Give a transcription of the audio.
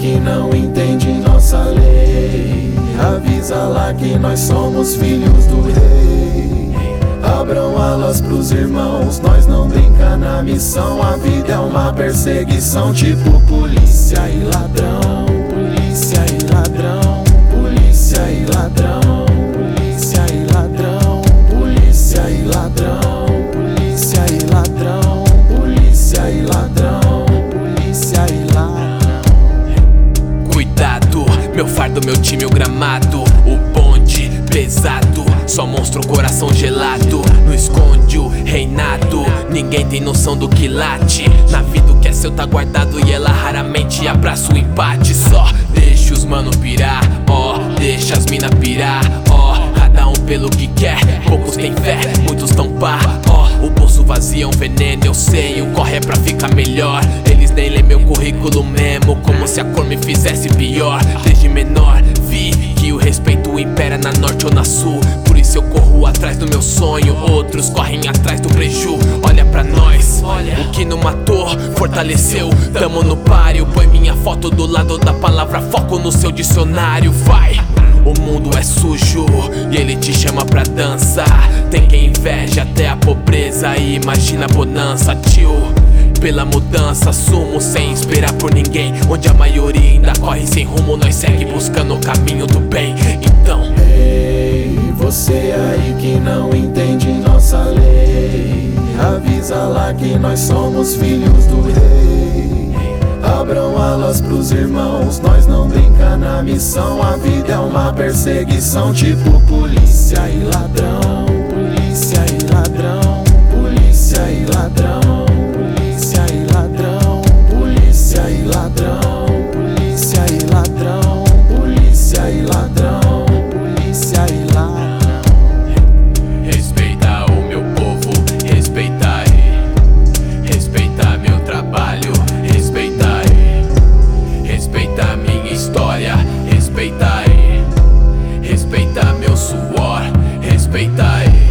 que não entende nossa lei. Avisa lá que nós somos filhos do rei. Abram alas pros irmãos, nós não brinca na missão. A vida é uma perseguição, tipo polícia e ladrão. Polícia e ladrão, fardo, meu time, o gramado. O bonde pesado, só mostra o coração gelado. Não esconde o reinado, ninguém tem noção do que late. Na vida o que é seu tá guardado e ela raramente abraça o empate. Só deixa os mano pirar, ó, deixa as mina pirar, ó. Cada um pelo que quer, poucos têm fé, muitos tão pá, ó. O bolso vazio é um veneno, eu sei, o corre é pra ficar melhor. Eles nem lê meu currículo mesmo, como se a cor me fizesse pior. Impera na norte ou na sul. Por isso eu corro atrás do meu sonho, outros correm atrás do preju. Olha pra nós, o que não matou, fortaleceu. Tamo no páreo, põe minha foto do lado da palavra foco no seu dicionário, vai. O mundo é sujo e ele te chama pra dança. Tem quem inveja até a pobreza e imagina a bonança, tio. Pela mudança, sumo sem esperar por ninguém. Onde a maioria ainda corre sem rumo, nós segue buscando o caminho do bem. Então, Ei, você aí que não entende nossa lei. Avisa lá que nós somos filhos do rei. Abram alas pros irmãos, nós não brinca na missão. A vida é uma perseguição, tipo polícia respeitai